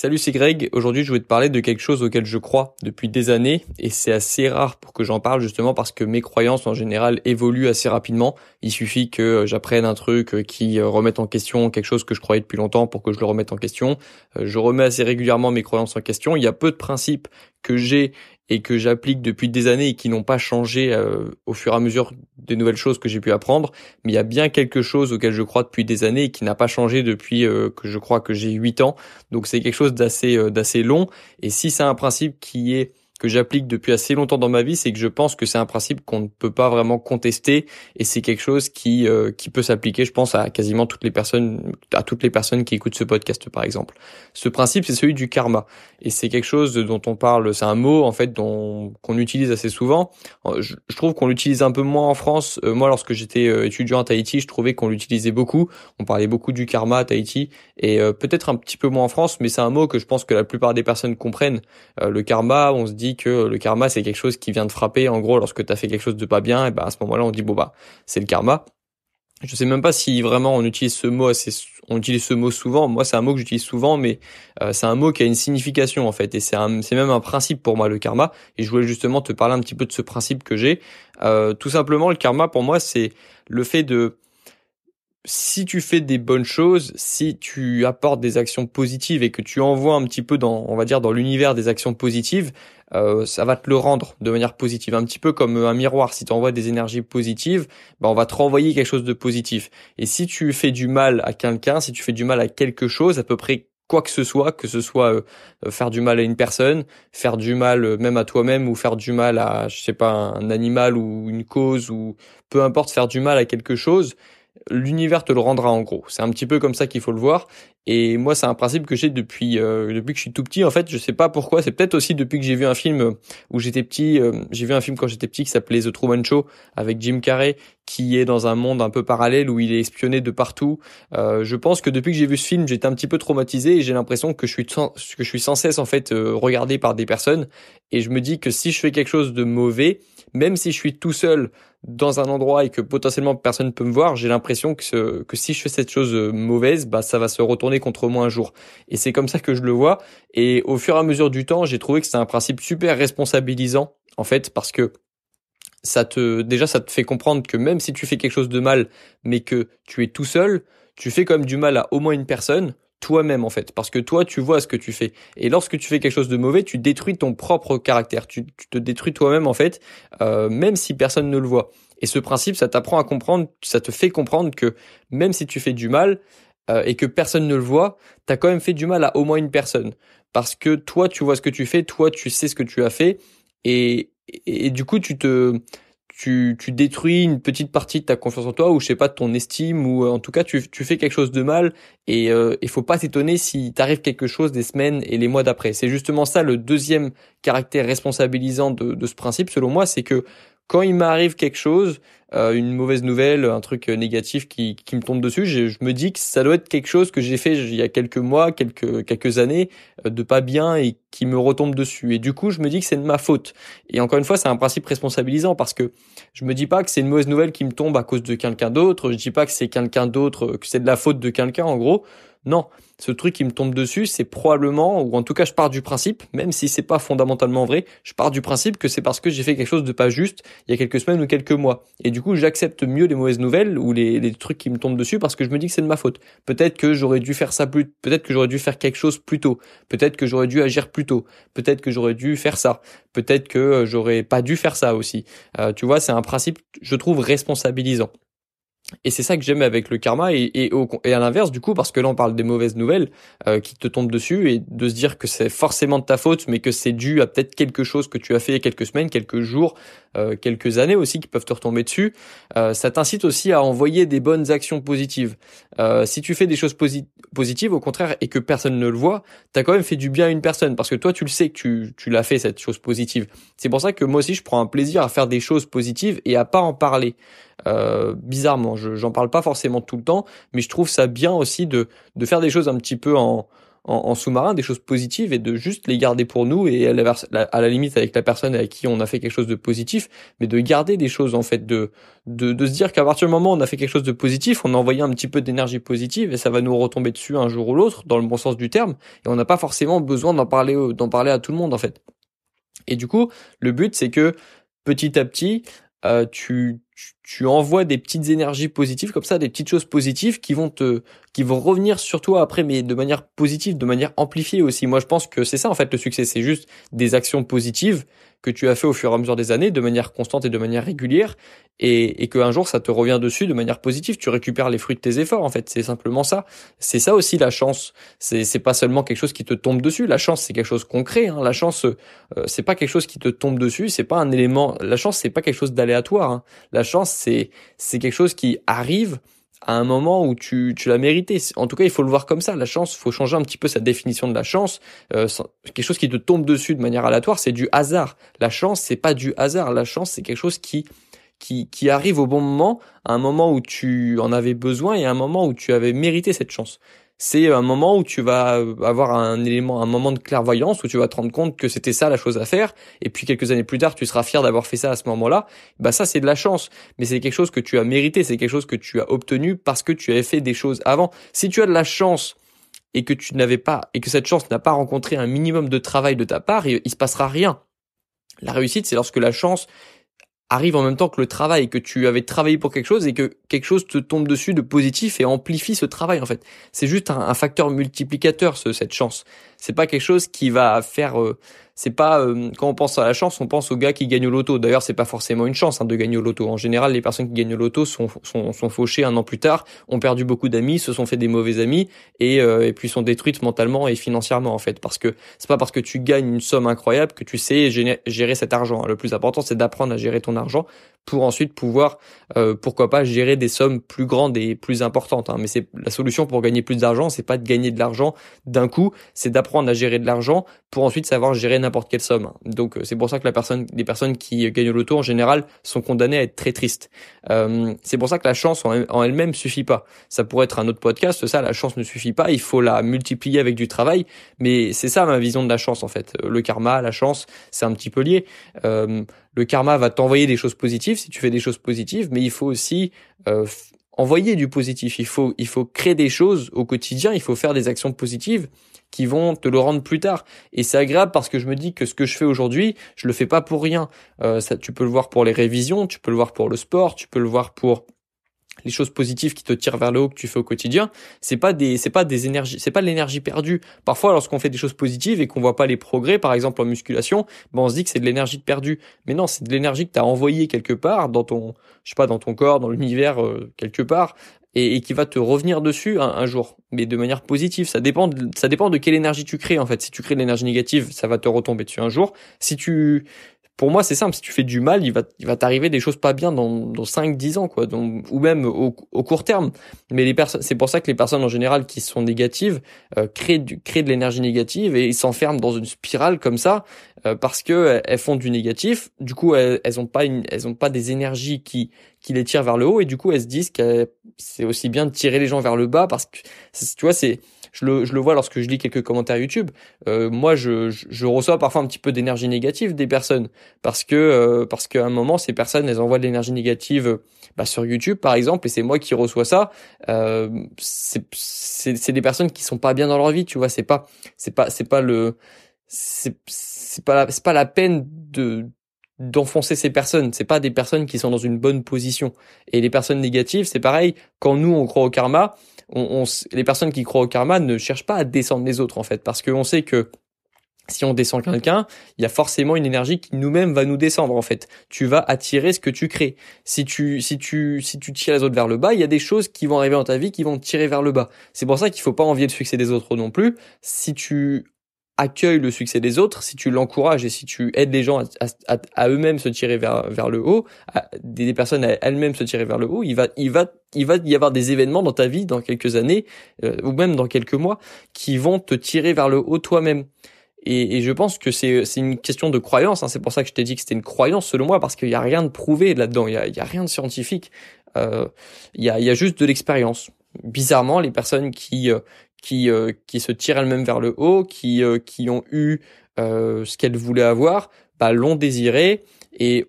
Salut, c'est Greg. Aujourd'hui, je voulais te parler de quelque chose auquel je crois depuis des années et c'est assez rare pour que j'en parle justement parce que mes croyances en général évoluent assez rapidement. Il suffit que j'apprenne un truc qui remette en question quelque chose que je croyais depuis longtemps pour que je le remette en question. Je remets assez régulièrement mes croyances en question. Il y a peu de principes que j'ai et que j'applique depuis des années et qui n'ont pas changé euh, au fur et à mesure des nouvelles choses que j'ai pu apprendre, mais il y a bien quelque chose auquel je crois depuis des années et qui n'a pas changé depuis euh, que je crois que j'ai 8 ans. Donc c'est quelque chose d'assez euh, d'assez long et si c'est un principe qui est que j'applique depuis assez longtemps dans ma vie, c'est que je pense que c'est un principe qu'on ne peut pas vraiment contester et c'est quelque chose qui euh, qui peut s'appliquer, je pense, à quasiment toutes les personnes, à toutes les personnes qui écoutent ce podcast, par exemple. Ce principe, c'est celui du karma et c'est quelque chose dont on parle, c'est un mot en fait dont qu'on utilise assez souvent. Euh, je, trouve qu'on l'utilise un peu moins en France. Euh, moi, lorsque j'étais étudiant à Tahiti, je trouvais qu'on l'utilisait beaucoup. On parlait beaucoup du karma à Tahiti et peut-être un petit peu moins en France, mais c'est un mot que je pense que la plupart des personnes comprennent. le karma, on se dit que le karma c'est quelque chose qui vient de frapper. En gros, lorsque tu as fait quelque chose de pas bien, et ben à ce moment-là, on dit bon bah c'est le karma. Je sais même pas si vraiment on utilise ce mot on utilise ce mot souvent. Moi, c'est un mot que j'utilise souvent, mais euh, c'est un mot qui a une signification en fait, et c'est c'est même un principe pour moi le karma. Et je voulais justement te parler un petit peu de ce principe que j'ai. Euh, tout simplement, le karma pour moi, c'est le fait de si tu fais des bonnes choses, si tu apportes des actions positives et que tu envoies un petit peu dans, on va dire, dans l'univers des actions positives, euh, ça va te le rendre de manière positive. Un petit peu comme un miroir. Si tu envoies des énergies positives, ben on va te renvoyer quelque chose de positif. Et si tu fais du mal à quelqu'un, si tu fais du mal à quelque chose, à peu près quoi que ce soit, que ce soit euh, faire du mal à une personne, faire du mal euh, même à toi-même ou faire du mal à, je sais pas, un animal ou une cause ou peu importe, faire du mal à quelque chose, l'univers te le rendra en gros. C'est un petit peu comme ça qu'il faut le voir. Et moi, c'est un principe que j'ai depuis euh, depuis que je suis tout petit. En fait, je sais pas pourquoi. C'est peut-être aussi depuis que j'ai vu un film où j'étais petit. Euh, j'ai vu un film quand j'étais petit qui s'appelait The Truman Show avec Jim Carrey, qui est dans un monde un peu parallèle où il est espionné de partout. Euh, je pense que depuis que j'ai vu ce film, j'étais un petit peu traumatisé et j'ai l'impression que je suis que je suis sans cesse en fait regardé par des personnes. Et je me dis que si je fais quelque chose de mauvais, même si je suis tout seul dans un endroit et que potentiellement personne ne peut me voir, j'ai l'impression que, que si je fais cette chose mauvaise, bah ça va se retourner contre moi un jour. Et c'est comme ça que je le vois. Et au fur et à mesure du temps, j'ai trouvé que c'est un principe super responsabilisant en fait parce que ça te déjà ça te fait comprendre que même si tu fais quelque chose de mal, mais que tu es tout seul, tu fais comme du mal à au moins une personne toi-même en fait, parce que toi tu vois ce que tu fais. Et lorsque tu fais quelque chose de mauvais, tu détruis ton propre caractère, tu, te détruis toi-même en fait, euh, même si personne ne le voit. Et ce principe, ça t'apprend à comprendre, ça te fait comprendre que même si tu fais du mal euh, et que personne ne le voit, t'as quand même fait du mal à au moins une personne, parce que toi tu vois ce que tu fais, toi tu sais ce que tu as fait, et, et du coup tu te tu, tu détruis une petite partie de ta confiance en toi ou je sais pas de ton estime ou euh, en tout cas tu, tu fais quelque chose de mal et euh, il faut pas s'étonner si t'arrive quelque chose des semaines et les mois d'après. C'est justement ça le deuxième caractère responsabilisant de, de ce principe selon moi, c'est que quand il m'arrive quelque chose, euh, une mauvaise nouvelle, un truc négatif qui, qui me tombe dessus, je, je, me dis que ça doit être quelque chose que j'ai fait il y a quelques mois, quelques quelques années, euh, de pas bien et qui me retombe dessus. Et du coup, je me dis que c'est de ma faute. Et encore une fois, c'est un principe responsabilisant parce que je me dis pas que c'est une mauvaise nouvelle qui me tombe à cause de quelqu'un d'autre. Je dis pas que c'est quelqu'un d'autre, que c'est de la faute de quelqu'un. En gros, non, ce truc qui me tombe dessus, c'est probablement, ou en tout cas je pars du principe, même si c'est pas fondamentalement vrai, je pars du principe que c'est parce que j'ai fait quelque chose de pas juste il y a quelques semaines ou quelques mois. Et du coup, j'accepte mieux les mauvaises nouvelles ou les, trucs qui me tombent dessus parce que je me dis que c'est de ma faute. Peut-être que j'aurais dû faire ça plus, peut-être que j'aurais dû faire quelque chose plus tôt. Peut-être que j'aurais dû agir plus tôt. Peut-être que j'aurais dû faire ça. Peut-être que euh, j'aurais pas dû faire ça aussi. Euh, tu vois, c'est un principe, je trouve, responsabilisant. Et c'est ça que j'aime avec le karma et, et, à l'inverse du coup parce que là on parle des mauvaises nouvelles euh, qui te tombent dessus et de se dire que c'est forcément de ta faute mais que c'est dû à peut-être quelque chose que tu as fait il y a quelques semaines, quelques jours, euh, quelques années aussi qui peuvent te retomber dessus. Euh, ça t'incite aussi à envoyer des bonnes actions positives. Si tu fais des choses positives au contraire et que personne ne le voit, t'as quand même fait du bien à une personne parce que toi tu le sais que tu, tu l'as fait cette chose positive. C'est pour ça que moi aussi je prends un plaisir à faire des choses positives et à pas en parler. Bizarrement. Je j'en parle pas forcément tout le temps, mais je trouve ça bien aussi de de faire des choses un petit peu en sous-marin, des choses positives et de juste les garder pour nous et à la, à limite avec la personne avec qui on a fait quelque chose de positif, mais de garder des choses en fait, de de, de se dire qu'à partir du moment où on a fait quelque chose de positif, on a envoyé un petit peu d'énergie positive et ça va nous retomber dessus un jour ou l'autre, dans le bon sens du terme, et on n'a pas forcément besoin d'en parler d'en parler à tout le monde en fait. Et du coup, le but c'est que petit à petit, euh, tu, tu, envoies des petites énergies positives comme ça, des petites choses positives qui vont te, qui vont revenir sur toi après, mais de manière positive, de manière amplifiée aussi. Moi, je pense que c'est ça en fait le succès, c'est juste des actions positives que tu as fait au fur et à mesure des années, de manière constante et de manière régulière, et, et qu'un jour ça te revient dessus de manière positive. Tu récupères les fruits de tes efforts. En fait, c'est simplement ça. C'est ça aussi la chance. C'est c'est pas seulement quelque chose qui te tombe dessus. La chance, c'est quelque chose concret. Hein. La chance, euh, c'est pas quelque chose qui te tombe dessus. C'est pas un élément. La chance, c'est pas quelque chose d'aléatoire. Hein. La chance, c'est c'est quelque chose qui arrive à un moment où tu, tu l'as mérité. En tout cas, il faut le voir comme ça. La chance, faut changer un petit peu sa définition de la chance. Euh, quelque chose qui te tombe dessus de manière aléatoire, c'est du hasard. La chance, c'est pas du hasard. La chance, c'est quelque chose qui qui, qui arrive au bon moment, à un moment où tu en avais besoin et à un moment où tu avais mérité cette chance c'est un moment où tu vas avoir un élément, un moment de clairvoyance où tu vas te rendre compte que c'était ça la chose à faire. Et puis quelques années plus tard, tu seras fier d'avoir fait ça à ce moment-là. Bah ça, c'est de la chance, mais c'est quelque chose que tu as mérité, c'est quelque chose que tu as obtenu parce que tu avais fait des choses avant. Si tu as de la chance et que tu n'avais pas et que cette chance n'a pas rencontré un minimum de travail de ta part, il, il se passera rien. La réussite, c'est lorsque la chance arrive en même temps que le travail, que tu avais travaillé pour quelque chose et que quelque chose te tombe dessus de positif et amplifie ce travail en fait. C'est juste un, facteur multiplicateur ce, cette chance. C'est pas quelque chose qui va faire euh, c'est pas euh, quand on pense à la chance, on pense aux gars qui gagnent au loto. D'ailleurs, c'est pas forcément une chance hein, de gagner au loto. En général, les personnes qui gagnent au loto sont, sont, sont fauchées un an plus tard, ont perdu beaucoup d'amis, se sont fait des mauvais amis et, euh, et puis sont détruites mentalement et financièrement en fait. Parce que c'est pas parce que tu gagnes une somme incroyable que tu sais gérer, cet argent. Le plus important, c'est d'apprendre à gérer ton argent pour ensuite pouvoir, euh, pourquoi pas, gérer des sommes plus grandes et plus importantes. Hein. Mais c'est la solution pour gagner plus d'argent, c'est pas de gagner de l'argent d'un coup, c'est d'apprendre à gérer de l'argent pour ensuite savoir gérer n'importe quelle somme. Donc euh, c'est pour ça que la personne, les personnes qui gagnent l'auto en général sont condamnées à être très tristes. Euh, c'est pour ça que la chance en elle-même suffit pas. Ça pourrait être un autre podcast. Ça, la chance ne suffit pas. Il faut la multiplier avec du travail. Mais c'est ça ma vision de la chance en fait. Le karma, la chance, c'est un petit peu lié. Euh, le karma va t'envoyer des choses positives si tu fais des choses positives, mais il faut aussi euh, envoyer du positif. Il faut, il faut créer des choses au quotidien. Il faut faire des actions positives qui vont te le rendre plus tard. Et c'est agréable parce que je me dis que ce que je fais aujourd'hui, je le fais pas pour rien. Euh, ça, tu peux le voir pour les révisions, tu peux le voir pour le sport, tu peux le voir pour les choses positives qui te tirent vers le haut que tu fais au quotidien, c'est pas des c'est pas des énergies, c'est pas de l'énergie perdue. Parfois lorsqu'on fait des choses positives et qu'on voit pas les progrès, par exemple en musculation, ben on se dit que c'est de l'énergie perdue. Mais non, c'est de l'énergie que tu as quelque part dans ton je sais pas dans ton corps, dans l'univers euh, quelque part et, qui va te revenir dessus un, jour, mais de manière positive. Ça dépend, de, ça dépend de quelle énergie tu crées en fait. Si tu crées de l'énergie négative, ça va te retomber dessus un jour. Si tu pour moi, c'est simple. Si tu fais du mal, il va, il va t'arriver des choses pas bien dans, dans 5, 10 ans, quoi. Donc, ou même au, au, court terme. Mais les personnes, c'est pour ça que les personnes en général qui sont négatives euh, créent, du, créent de l'énergie négative et ils s'enferment dans une spirale comme ça euh, parce que elles font du négatif. Du coup, elles, elles ont pas une, elles ont pas des énergies qui, qui les tirent vers le haut et du coup, elles se disent que c'est aussi bien de tirer les gens vers le bas parce que, tu vois, c'est, je le, je le vois lorsque je lis quelques commentaires YouTube. Euh, moi, je, je, reçois parfois un petit peu d'énergie négative des personnes parce que euh, parce qu'à un moment, ces personnes, elles envoient de l'énergie négative bah, sur YouTube, par exemple, et c'est moi qui reçois ça. Euh, c'est des personnes qui sont pas bien dans leur vie, tu vois. C'est pas c'est pas c'est pas le c'est pas c'est pas la peine de d'enfoncer ces personnes. C'est pas des personnes qui sont dans une bonne position. Et les personnes négatives, c'est pareil. Quand nous on croit au karma, on, les personnes qui croient au karma ne cherchent pas à descendre les autres en fait, parce qu'on sait que si on descend quelqu'un, il y a forcément une énergie qui nous-mêmes va nous descendre en fait. Tu vas attirer ce que tu crées. Si tu si tu si tu tires les autres vers le bas, il y a des choses qui vont arriver dans ta vie qui vont te tirer vers le bas. C'est pour ça qu'il faut pas envier le succès des autres non plus. Si tu accueille le succès des autres, si tu l'encourages et si tu aides les gens à, eux-mêmes se tirer vers vers le haut, à, des, personnes à elles-mêmes se tirer vers le haut, il va il va il va y avoir des événements dans ta vie dans quelques années euh, ou même dans quelques mois qui vont te tirer vers le haut toi-même. Et, je pense que c'est une question de croyance. Hein. C'est pour ça que je t'ai dit que c'était une croyance selon moi parce qu'il y a rien de prouvé là-dedans. Il y a, a rien de scientifique. Euh, il y a il y a juste de l'expérience bizarrement, les personnes qui euh, qui qui se tirent elles-mêmes vers le haut, qui qui ont eu ce qu'elles voulaient avoir, bah, l'ont désiré et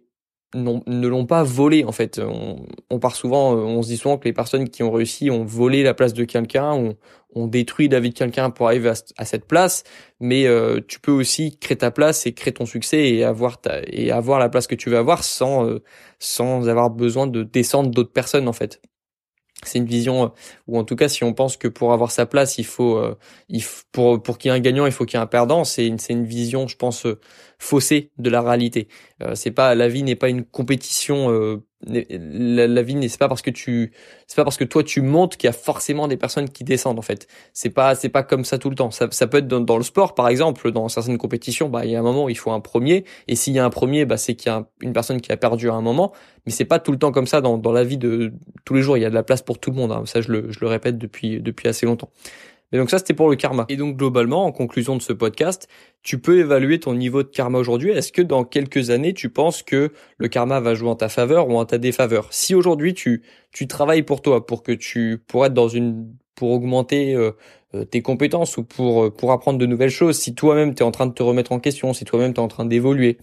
ne l'ont pas volé en fait. On, on, part souvent, on se dit souvent que les personnes qui ont réussi ont volé la place de quelqu'un, ont, ont détruit la vie de quelqu'un pour arriver à, cette place. Mais euh, tu peux aussi créer ta place et créer ton succès et avoir ta, et avoir la place que tu veux avoir sans euh, sans avoir besoin de descendre d'autres personnes en fait c'est une vision euh, ou en tout cas si on pense que pour avoir sa place il faut, euh, il pour pour qu'il y ait un gagnant il faut qu'il y ait un perdant c'est une c'est une vision je pense euh, faussée de la réalité. C'est pas la vie n'est pas une compétition la, la vie c'est pas parce que tu c'est pas parce que toi tu montes qu'il y a forcément des personnes qui descendent en fait. C'est pas c'est pas comme ça tout le temps. Ça, ça peut être dans, dans, le sport par exemple dans certaines compétitions bah il y a un moment où il faut un premier. Et s'il y a un premier bah c'est qu'il y a une personne qui a perdu à un moment. Mais c'est pas tout le temps comme ça dans, dans la vie de tous les jours. Il y a de la place pour tout le monde hein. ça je le, je le répète depuis depuis assez longtemps et donc ça, c'était pour le karma. Et donc globalement, en conclusion de ce podcast, tu peux évaluer ton niveau de karma aujourd'hui. Est-ce que dans quelques années, tu penses que le karma va jouer en ta faveur ou en ta défaveur? Si aujourd'hui tu tu travailles pour toi, pour que tu pour être dans une pour augmenter euh, euh, tes compétences ou pour euh, pour apprendre de nouvelles choses, si toi-même tu es en train de te remettre en question, si toi-même tu es en train d'évoluer,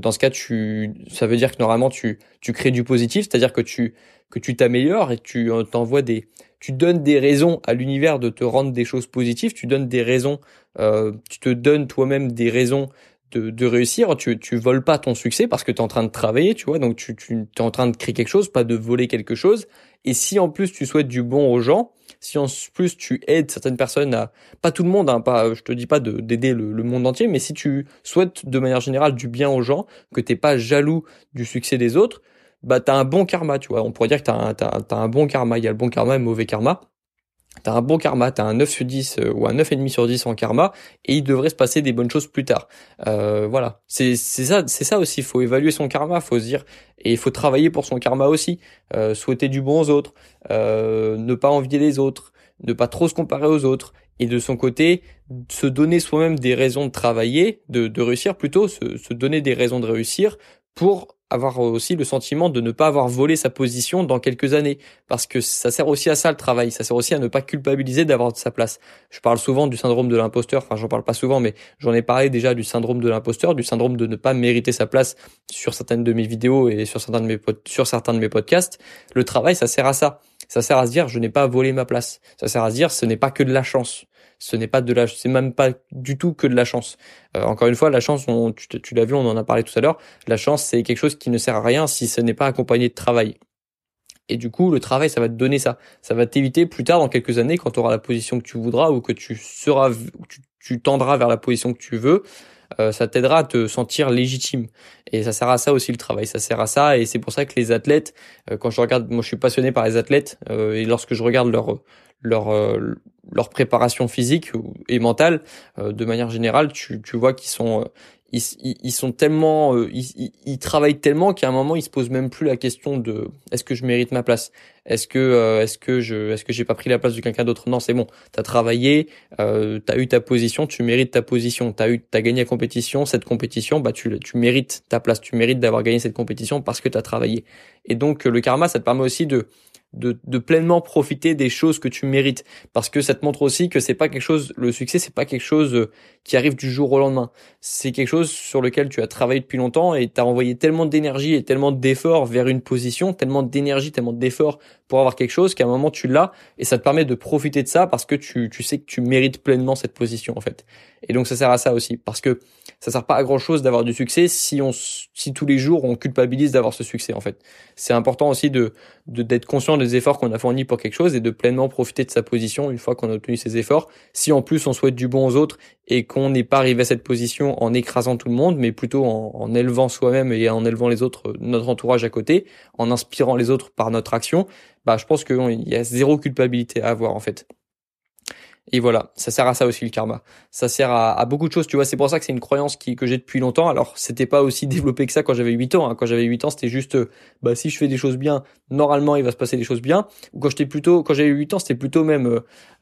dans ce cas, tu, ça veut dire que normalement tu, tu crées du positif, c'est-à-dire que tu, que tu t'améliores et tu t'envoies des, tu donnes des raisons à l'univers de te rendre des choses positives, tu donnes des raisons, euh, tu te donnes toi-même des raisons de, réussir, tu, tu voles pas ton succès parce que tu es en train de travailler, tu vois, donc tu, tu es en train de créer quelque chose, pas de voler quelque chose. Et si en plus tu souhaites du bon aux gens, si en plus tu aides certaines personnes à, pas tout le monde, hein, pas, je te dis pas d'aider le, le, monde entier, mais si tu souhaites de manière générale du bien aux gens, que t'es pas jaloux du succès des autres, bah t'as un bon karma, tu vois. On pourrait dire que t'as un, as, un bon karma. Il y a le bon karma et le mauvais karma. T'as un bon karma, t'as un 9 sur 10 euh, ou un 9,5 sur 10 en karma et il devrait se passer des bonnes choses plus tard. Euh, voilà, c'est ça, c'est ça aussi. Il faut évaluer son karma, faut se dire et il faut travailler pour son karma aussi. Euh, souhaiter du bon aux autres, euh, ne pas envier les autres, ne pas trop se comparer aux autres et de son côté se donner soi-même des raisons de travailler, de, de réussir plutôt, se, se donner des raisons de réussir pour avoir aussi le sentiment de ne pas avoir volé sa position dans quelques années. Parce que ça sert aussi à ça le travail. Ça sert aussi à ne pas culpabiliser d'avoir sa place. Je parle souvent du syndrome de l'imposteur. Enfin j'en parle pas souvent mais j'en ai parlé déjà du syndrome de l'imposteur du syndrome de ne pas mériter sa place sur certaines de mes vidéos et sur certains de mes sur certains de mes podcasts. Le travail ça sert à ça. Ça sert à se dire je n'ai pas volé ma place. Ça sert à se dire ce n'est pas que de la chance ce n'est pas de la, c'est même pas du tout que de la chance. Euh, encore une fois, la chance, on, tu, l'as vu, on en a parlé tout à l'heure. La chance, c'est quelque chose qui ne sert à rien si ce n'est pas accompagné de travail. Et du coup, le travail, ça va te donner ça. Ça va t'éviter plus tard, dans quelques années, quand tu auras la position que tu voudras ou que tu seras, tu, tu tendras vers la position que tu veux, euh, ça t'aidera à te sentir légitime. Et ça sert à ça aussi le travail, ça sert à ça. Et c'est pour ça que les athlètes, euh, quand je regarde, moi je suis passionné par les athlètes, et lorsque je regarde leur leur euh, leur préparation physique et mentale euh, de manière générale tu, tu vois qu'ils sont euh, ils, ils, sont tellement ils, ils, travaillent tellement qu'à un moment ils se posent même plus la question de est-ce que je mérite ma place? Est-ce que est-ce que je est-ce que j'ai pas pris la place de quelqu'un d'autre? Non c'est bon. T'as travaillé euh, t'as eu ta position tu mérites ta position. T'as eu t'as gagné la compétition cette compétition bah tu tu mérites ta place. Tu mérites d'avoir gagné cette compétition parce que t'as travaillé. Et donc le karma ça te permet aussi de de, de, pleinement profiter des choses que tu mérites. Parce que ça te montre aussi que c'est pas quelque chose le succès c'est pas quelque chose euh, qui arrive du jour au lendemain. C'est quelque chose sur lequel tu as travaillé depuis longtemps et tu as envoyé tellement d'énergie et tellement d'efforts vers une position tellement d'énergie tellement d'efforts pour avoir quelque chose qu'à un moment tu l'as et ça te permet de profiter de ça parce que tu, tu sais que tu mérites pleinement cette position en fait. Et donc ça sert à ça aussi. Parce que ça sert pas à grand chose d'avoir du succès si on si tous les jours on culpabilise d'avoir ce succès en fait. C'est important aussi de d'être conscient efforts qu'on a fournis pour quelque chose et de pleinement profiter de sa position une fois qu'on a obtenu ses efforts. Si en plus on souhaite du bon aux autres et qu'on n'est pas arrivé à cette position en écrasant tout le monde, mais plutôt en, en élevant soi-même et en élevant les autres, notre entourage à côté, en inspirant les autres par notre action, bah je pense qu'il y a zéro culpabilité à avoir en fait. Et voilà, ça sert à ça aussi le karma. Ça sert à, beaucoup de choses, tu vois. C'est pour ça que c'est une croyance que j'ai depuis longtemps. Alors, c'était pas aussi développé que ça quand j'avais 8 ans. Hein. Quand j'avais 8 ans, c'était juste, bah si je fais des choses bien, normalement il va se passer des choses bien. Ou quand j'étais plutôt, quand j'avais 8 ans, c'était plutôt même, euh,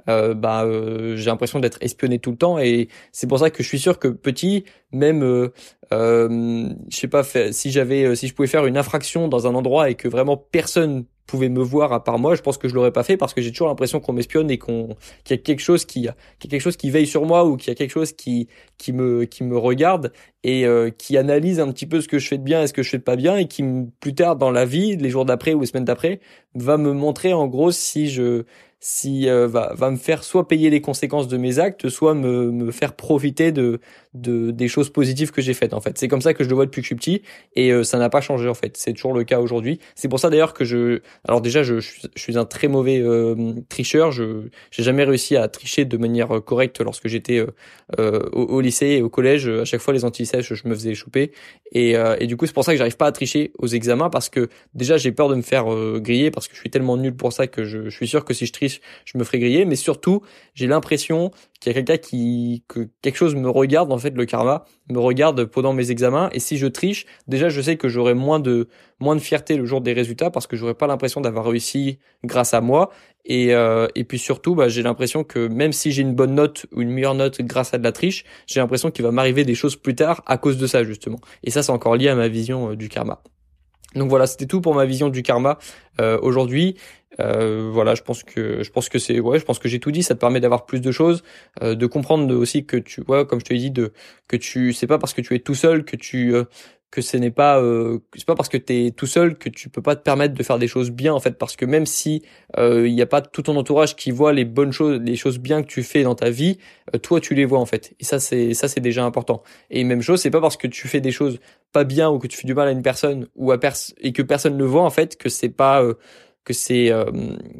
euh bah euh, j'ai l'impression d'être espionné tout le temps. Et c'est pour ça que je suis sûr que petit, même, euh, euh je sais pas, si j'avais, si je pouvais faire une infraction dans un endroit et que vraiment personne pouvait me voir à part moi, je pense que je l'aurais pas fait parce que j'ai toujours l'impression qu'on m'espionne et qu'on qu'il y a quelque chose qui, qu'il y a quelque chose qui veille sur moi ou qu'il y a quelque chose qui qui me qui me regarde et euh, qui analyse un petit peu ce que je fais de bien et ce que je fais de pas bien et qui plus tard dans la vie, les jours d'après ou les semaines d'après, va me montrer en gros si je si euh, va, va me faire soit payer les conséquences de mes actes, soit me, me faire profiter de, de des choses positives que j'ai faites en fait. C'est comme ça que je le vois depuis que je suis petit et euh, ça n'a pas changé en fait. C'est toujours le cas aujourd'hui. C'est pour ça d'ailleurs que je alors déjà je, je, suis un très mauvais euh, tricheur. Je j'ai jamais réussi à tricher de manière correcte lorsque j'étais au, au, lycée et au collège. À chaque fois les antisèches je me faisais choper et, et du coup c'est pour ça que j'arrive pas à tricher aux examens parce que déjà j'ai peur de me faire griller parce que je suis tellement nul pour ça que je, suis sûr que si je triche je me ferai griller. Mais surtout, j'ai l'impression qu'il y a quelqu'un qui, que quelque chose me regarde, fait, le karma me regarde pendant mes examens. Et si je triche, déjà, je sais que j'aurai moins de, moins de fierté le jour des résultats parce que j'aurai pas l'impression d'avoir réussi grâce à moi. Et, euh, puis surtout, bah, j'ai l'impression que même si j'ai une bonne note ou une meilleure note grâce à de la triche, j'ai l'impression qu'il va m'arriver des choses plus tard à cause de ça, justement. Et ça, c'est encore lié à ma vision euh, du karma. Donc voilà, c'était tout pour ma vision du karma euh, aujourd'hui. Euh, voilà, je pense que je pense que c'est ouais, je pense que j'ai tout dit. Ça te permet d'avoir plus de choses, euh, de comprendre aussi que tu vois, comme je te l'ai dit, de que tu c'est pas parce que tu es tout seul que tu euh, que ce n'est pas euh, c'est pas parce que tu es tout seul que tu peux pas te permettre de faire des choses bien en fait. Parce que même si euh, il n'y a pas tout ton entourage qui voit les bonnes choses les choses bien que tu fais dans ta vie euh, toi tu les vois en fait. Et ça c'est ça c'est déjà important. Et même chose c'est pas parce que tu fais des choses pas bien ou que tu fais du mal à une personne ou à pers et que personne ne voit en fait que c'est pas que c'est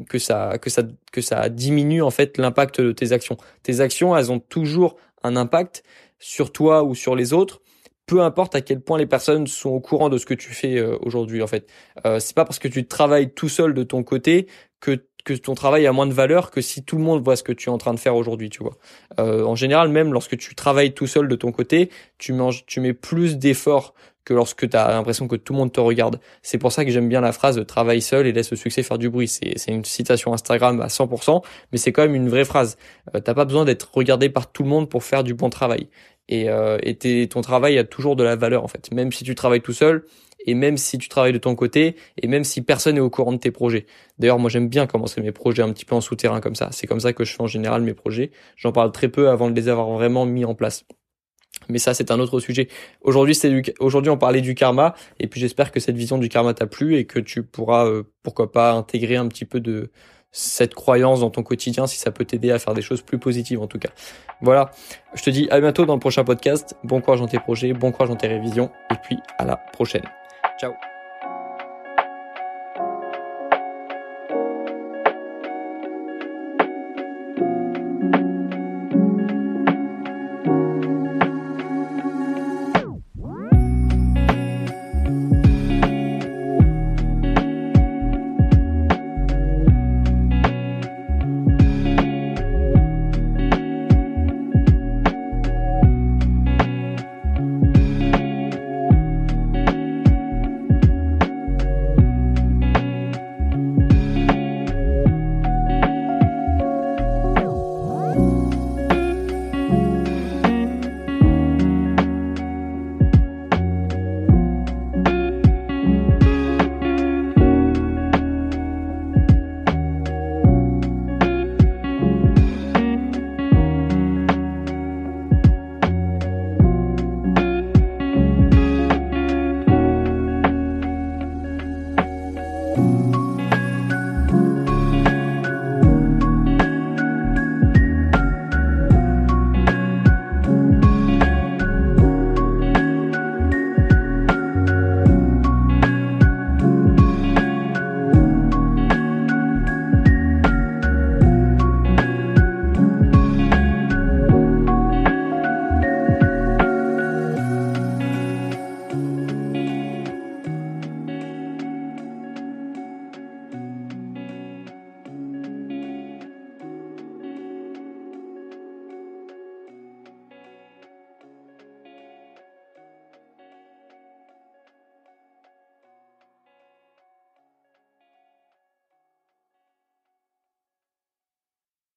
que ça que ça que ça diminue en fait l'impact de tes actions tes actions elles ont toujours un impact sur toi ou sur les autres peu importe à quel point les personnes sont au courant de ce que tu fais euh, aujourd'hui en fait. Euh, c'est pas parce que tu travailles tout seul de ton côté que que ton travail a moins de valeur que si tout le monde voit ce que tu es en train de faire aujourd'hui, tu vois. Euh, en général, même lorsque tu travailles tout seul de ton côté, tu manges, tu mets plus d'efforts que lorsque tu as l'impression que tout le monde te regarde. C'est pour ça que j'aime bien la phrase travaille seul et laisse le succès faire du bruit. C'est, une citation Instagram à 100%, mais c'est quand même une vraie phrase. Euh, t'as pas besoin d'être regardé par tout le monde pour faire du bon travail et, euh, et ton travail a toujours de la valeur en fait, même si tu travailles tout seul et même si tu travailles de ton côté et même si personne n'est au courant de tes projets. D'ailleurs, moi j'aime bien commencer mes projets un petit peu en souterrain comme ça. C'est comme ça que je fais en général mes projets. J'en parle très peu avant de les avoir vraiment mis en place. Mais ça, c'est un autre sujet. Aujourd'hui, on parlait du karma, et puis j'espère que cette vision du karma t'a plu et que tu pourras, euh, pourquoi pas, intégrer un petit peu de cette croyance dans ton quotidien si ça peut t'aider à faire des choses plus positives en tout cas. Voilà, je te dis à bientôt dans le prochain podcast. Bon courage dans tes projets, bon courage dans tes révisions et puis à la prochaine. Ciao